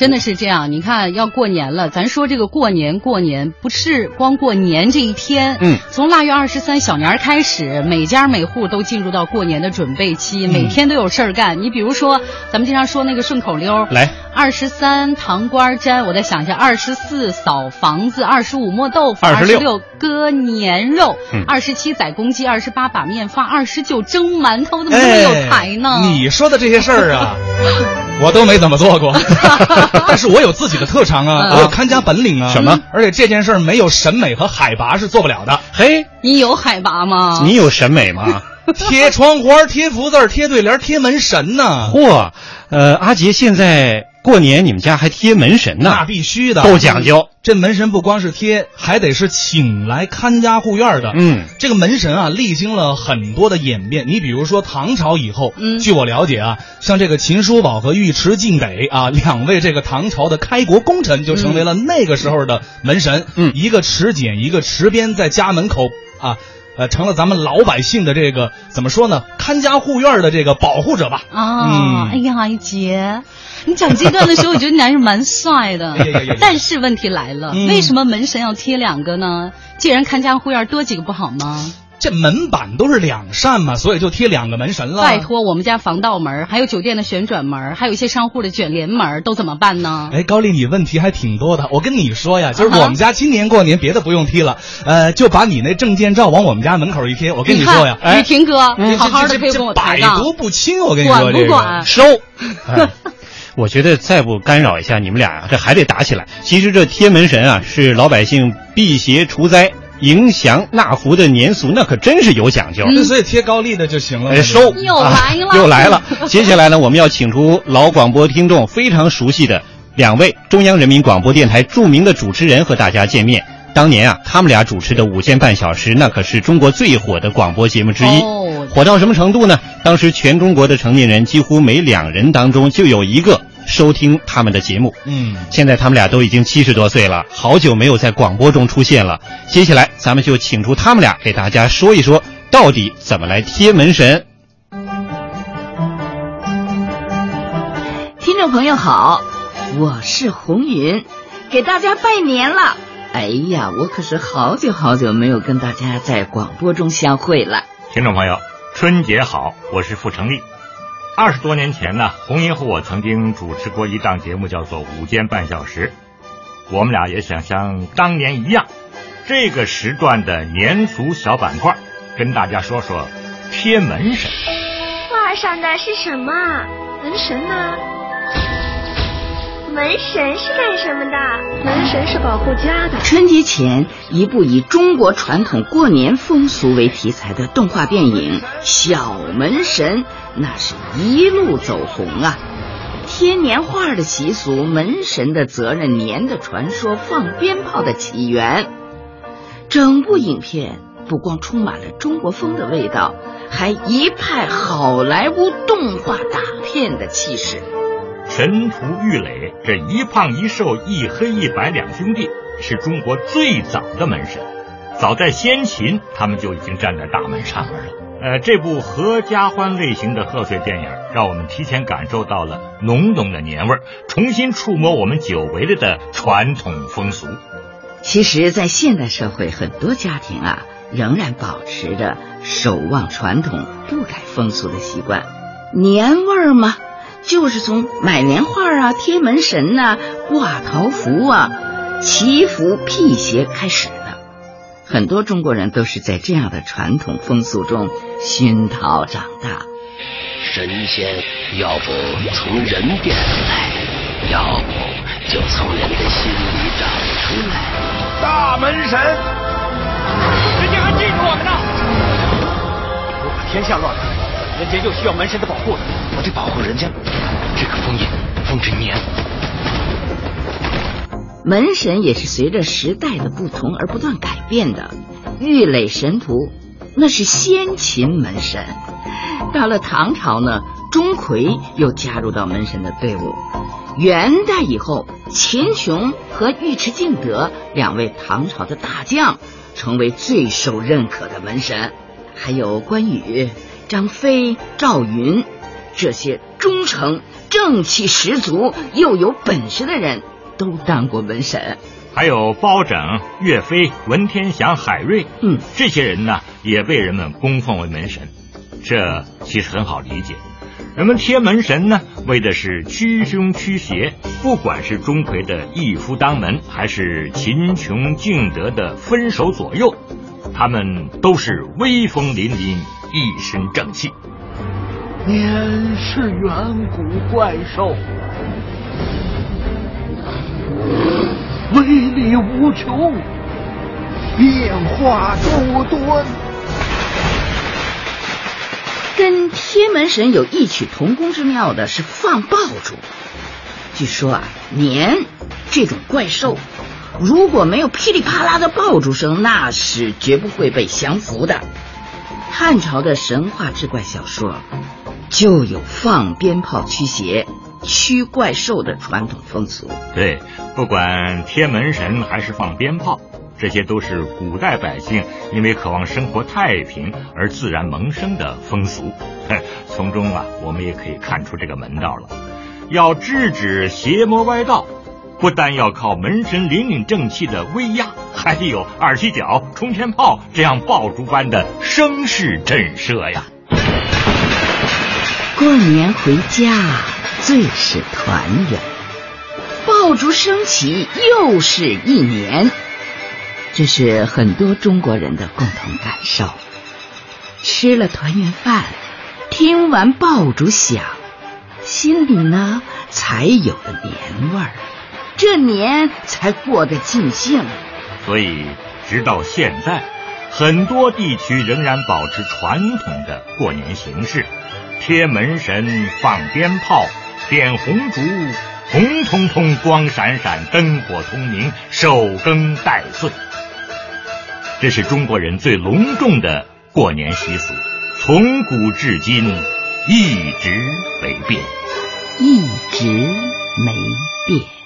真的是这样。你看，要过年了，咱说这个过年过年，不是光过年这一天。嗯，从腊月二十三小年开始，每家每户都进入到过年的准备期，每天都有事儿干。你比如说，咱们经常说那个顺口溜，来，二十三糖瓜粘，我再想一下，二十四扫房子，二十五磨豆腐，二十六割年肉，嗯二十七宰公鸡，二十八把面发，二十九蒸馒头，怎么这么有才呢？哎你说的这些事儿啊，我都没怎么做过，但是我有自己的特长啊，有看家本领啊。什么？而且这件事儿没有审美和海拔是做不了的。嘿，你有海拔吗？你有审美吗？贴窗花、贴福字儿、贴对联、贴门神呢，嚯，呃，阿杰，现在过年你们家还贴门神呢？那必须的，够讲究。这门神不光是贴，还得是请来看家护院的。嗯，这个门神啊，历经了很多的演变。你比如说唐朝以后，嗯据我了解啊，像这个秦叔宝和尉迟敬北啊，两位这个唐朝的开国功臣，就成为了那个时候的门神。嗯一个持简，一个持鞭，在家门口啊。呃，成了咱们老百姓的这个怎么说呢？看家护院的这个保护者吧。啊，嗯哎呀，一杰，你讲这段的时候，我觉得你还是蛮帅的。但是问题来了，嗯为什么门神要贴两个呢？既然看家护院多几个不好吗？这门板都是两扇嘛，所以就贴两个门神了。拜托，我们家防盗门，还有酒店的旋转门，还有一些商户的卷帘门，都怎么办呢？哎，高丽，你问题还挺多的。我跟你说呀，就是我们家今年过年别的不用贴了，呃，就把你那证件照往我们家门口一贴。我跟你说呀，雨婷哥，哎好好的这这可以跟我这百抬杠，毒不侵。我跟你管说，这个不管？收。哎我觉得再不干扰一下你们俩呀，这还得打起来。其实这贴门神啊，是老百姓辟邪除灾、迎祥纳福的年俗，那可真是有讲究。所以贴高丽的就行了。哎，收又来了啊又来了。接下来呢，我们要请出老广播听众非常熟悉的两位中央人民广播电台著名的主持人和大家见面。当年啊，他们俩主持的《午间半小时》，那可是中国最火的广播节目之一。哦火到什么程度呢？当时全中国的成年人几乎每两人当中就有一个收听他们的节目。嗯，现在他们俩都已经七十多岁了，好久没有在广播中出现了。接下来，咱们就请出他们俩给大家说一说，到底怎么来贴门神。听众朋友好，我是红云，给大家拜年了。哎呀，我可是好久好久没有跟大家在广播中相会了。听众朋友，春节好，我是傅成立。二十多年前呢，红英和我曾经主持过一档节目，叫做《午间半小时》。我们俩也想像当年一样，这个时段的年俗小板块，跟大家说说贴门神。画上的是什么？门神呢？门神是干什么的？门神是保护家的。春节前，一部以中国传统过年风俗为题材的动画电影《小门神》，那是一路走红啊。贴年画的习俗，门神的责任年的传说，放鞭炮的起源，整部影片不光充满了中国风的味道，还一派好莱坞动画大片的气势。神荼郁垒这一胖一瘦一黑一白两兄弟是中国最早的门神，早在先秦他们就已经站在大门上面了。呃，这部合家欢类型的贺岁电影，让我们提前感受到了浓浓的年味儿，重新触摸我们久违了的传统风俗。其实，在现代社会，很多家庭啊，仍然保持着守望传统、不改风俗的习惯。年味儿吗，就是从买年画啊、贴门神呐、挂桃符啊、祈福辟邪开始的。很多中国人都是在这样的传统风俗中熏陶长大。神仙要不从人变出来，要不就从人的心里长出来。大门神，人家还记住我们呢。如果天下乱了，人间又需要门神的保护，我得保护人间。这个封印封至年。门神也是随着时代的不同而不断改变的。玉垒神图那是先秦门神，到了唐朝呢，钟馗又加入到门神的队伍。元代以后，秦琼和尉迟敬德两位唐朝的大将成为最受认可的门神，还有关羽、张飞、赵云这些忠诚正气十足又有本事的人都当过门神。还有包拯、岳飞、文天祥、海瑞，嗯，这些人呢也被人们供奉为门神。这其实很好理解，人们贴门神呢，为的是驱凶驱邪。不管是钟馗的一夫当门，还是秦琼、敬德的分手左右，他们都是威风凛凛，一身正气。年是远古怪兽，威力无穷，变化多端。跟天门神有异曲同工之妙的是放爆竹。据说啊，年这种怪兽，如果没有噼里啪啦的爆竹声，那是绝不会被降服的。汉朝的神话志怪小说就有放鞭炮驱邪、驱怪兽的传统风俗。对，不管贴门神还是放鞭炮。这些都是古代百姓因为渴望生活太平而自然萌生的风俗，从中啊，我们也可以看出这个门道了。要制止邪魔歪道，不但要靠门神凛凛正气的威压，还有二踢脚、冲天炮这样爆竹般的声势震慑呀。过年回家最是团圆，爆竹升起又是一年。这是很多中国人的共同感受。吃了团圆饭，听完爆竹响，心里呢才有了年味儿，这年才过得尽兴。所以，直到现在，很多地区仍然保持传统的过年形式：贴门神、放鞭炮、点红烛，红彤彤、光闪闪、灯火通明，守更待岁。这是中国人最隆重的过年习俗，从古至今一直没变，一直没变。